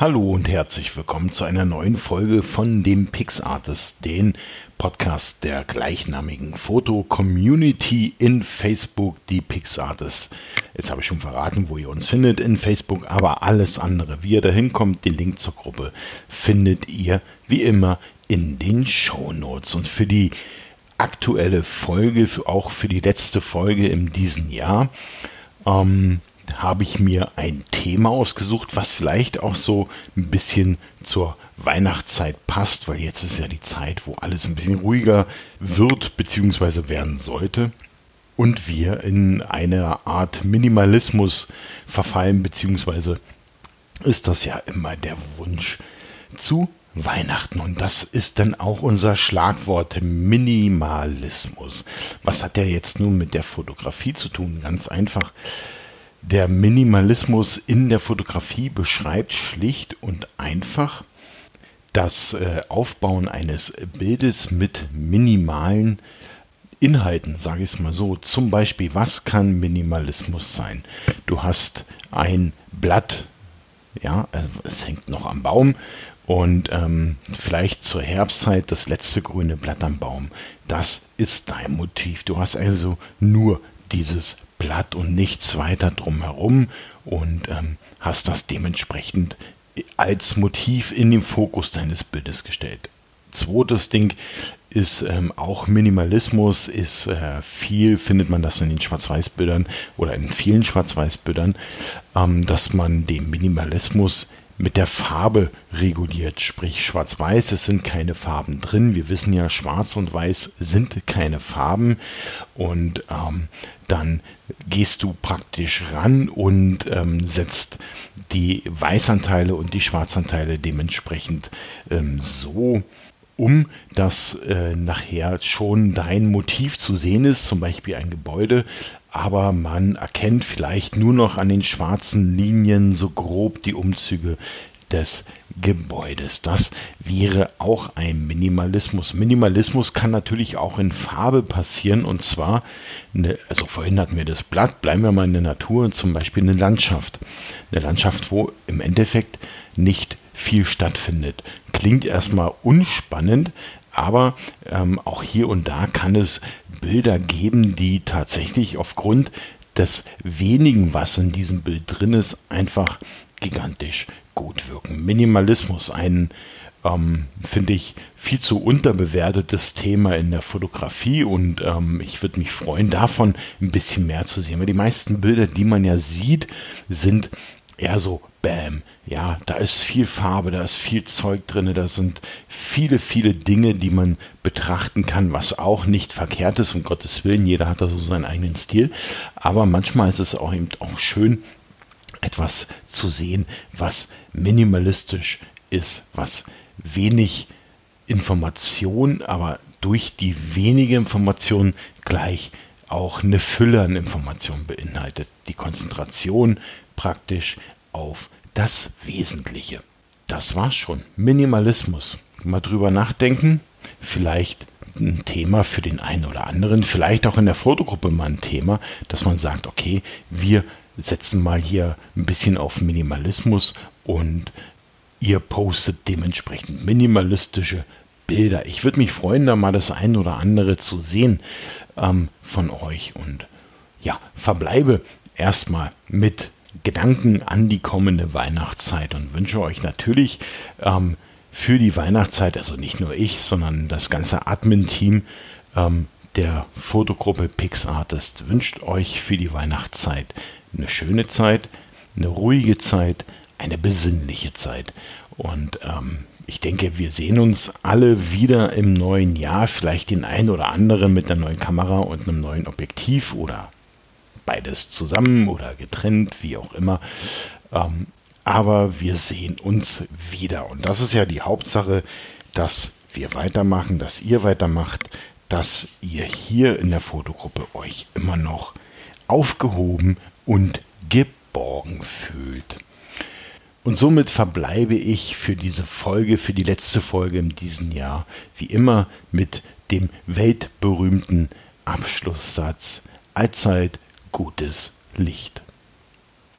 Hallo und herzlich willkommen zu einer neuen Folge von dem PixArtist, den Podcast der gleichnamigen Foto-Community in Facebook, die PixArtist. Jetzt habe ich schon verraten, wo ihr uns findet in Facebook, aber alles andere, wie ihr da hinkommt, den Link zur Gruppe, findet ihr wie immer in den Show Notes. Und für die aktuelle Folge, auch für die letzte Folge in diesem Jahr, ähm, habe ich mir ein Thema ausgesucht, was vielleicht auch so ein bisschen zur Weihnachtszeit passt, weil jetzt ist ja die Zeit, wo alles ein bisschen ruhiger wird bzw. werden sollte und wir in eine Art Minimalismus verfallen bzw. ist das ja immer der Wunsch zu Weihnachten und das ist dann auch unser Schlagwort Minimalismus. Was hat der jetzt nun mit der Fotografie zu tun? Ganz einfach. Der Minimalismus in der Fotografie beschreibt schlicht und einfach das äh, Aufbauen eines Bildes mit minimalen Inhalten, sage ich es mal so. Zum Beispiel, was kann Minimalismus sein? Du hast ein Blatt, ja, also es hängt noch am Baum und ähm, vielleicht zur Herbstzeit das letzte grüne Blatt am Baum. Das ist dein Motiv. Du hast also nur dieses Blatt und nichts weiter drumherum und ähm, hast das dementsprechend als Motiv in den Fokus deines Bildes gestellt. Zweites Ding ist ähm, auch Minimalismus, ist äh, viel, findet man das in den Schwarz-Weiß-Bildern oder in vielen Schwarz-Weiß-Bildern, ähm, dass man den Minimalismus mit der Farbe reguliert, sprich schwarz-weiß, es sind keine Farben drin. Wir wissen ja, schwarz und weiß sind keine Farben und ähm, dann gehst du praktisch ran und ähm, setzt die Weißanteile und die Schwarzanteile dementsprechend ähm, so um, dass äh, nachher schon dein Motiv zu sehen ist, zum Beispiel ein Gebäude, aber man erkennt vielleicht nur noch an den schwarzen Linien so grob die Umzüge des Gebäudes. Das wäre auch ein Minimalismus. Minimalismus kann natürlich auch in Farbe passieren und zwar, also vorhin hatten wir das Blatt, bleiben wir mal in der Natur, zum Beispiel eine Landschaft. Eine Landschaft, wo im Endeffekt nicht viel stattfindet. Klingt erstmal unspannend, aber ähm, auch hier und da kann es Bilder geben, die tatsächlich aufgrund des wenigen, was in diesem Bild drin ist, einfach gigantisch gut wirken. Minimalismus, ein, ähm, finde ich, viel zu unterbewertetes Thema in der Fotografie und ähm, ich würde mich freuen, davon ein bisschen mehr zu sehen. Weil die meisten Bilder, die man ja sieht, sind eher so Bam. Ja, da ist viel Farbe, da ist viel Zeug drin, da sind viele, viele Dinge, die man betrachten kann, was auch nicht verkehrt ist, um Gottes Willen, jeder hat da so seinen eigenen Stil. Aber manchmal ist es auch eben auch schön, etwas zu sehen, was minimalistisch ist, was wenig Information, aber durch die wenige Information gleich auch eine Fülle an Informationen beinhaltet. Die Konzentration praktisch auf das Wesentliche. Das war's schon. Minimalismus. Mal drüber nachdenken. Vielleicht ein Thema für den einen oder anderen, vielleicht auch in der Fotogruppe mal ein Thema, dass man sagt, okay, wir setzen mal hier ein bisschen auf Minimalismus und ihr postet dementsprechend minimalistische Bilder. Ich würde mich freuen, da mal das ein oder andere zu sehen ähm, von euch und ja, verbleibe erstmal mit Gedanken an die kommende Weihnachtszeit und wünsche euch natürlich ähm, für die Weihnachtszeit, also nicht nur ich, sondern das ganze Admin-Team ähm, der Fotogruppe PixArtist wünscht euch für die Weihnachtszeit eine schöne Zeit, eine ruhige Zeit, eine besinnliche Zeit. Und ähm, ich denke, wir sehen uns alle wieder im neuen Jahr, vielleicht den einen oder anderen mit einer neuen Kamera und einem neuen Objektiv oder beides zusammen oder getrennt, wie auch immer. Ähm, aber wir sehen uns wieder. Und das ist ja die Hauptsache, dass wir weitermachen, dass ihr weitermacht, dass ihr hier in der Fotogruppe euch immer noch aufgehoben und geborgen fühlt. Und somit verbleibe ich für diese Folge, für die letzte Folge in diesem Jahr, wie immer mit dem weltberühmten Abschlusssatz Allzeit gutes Licht.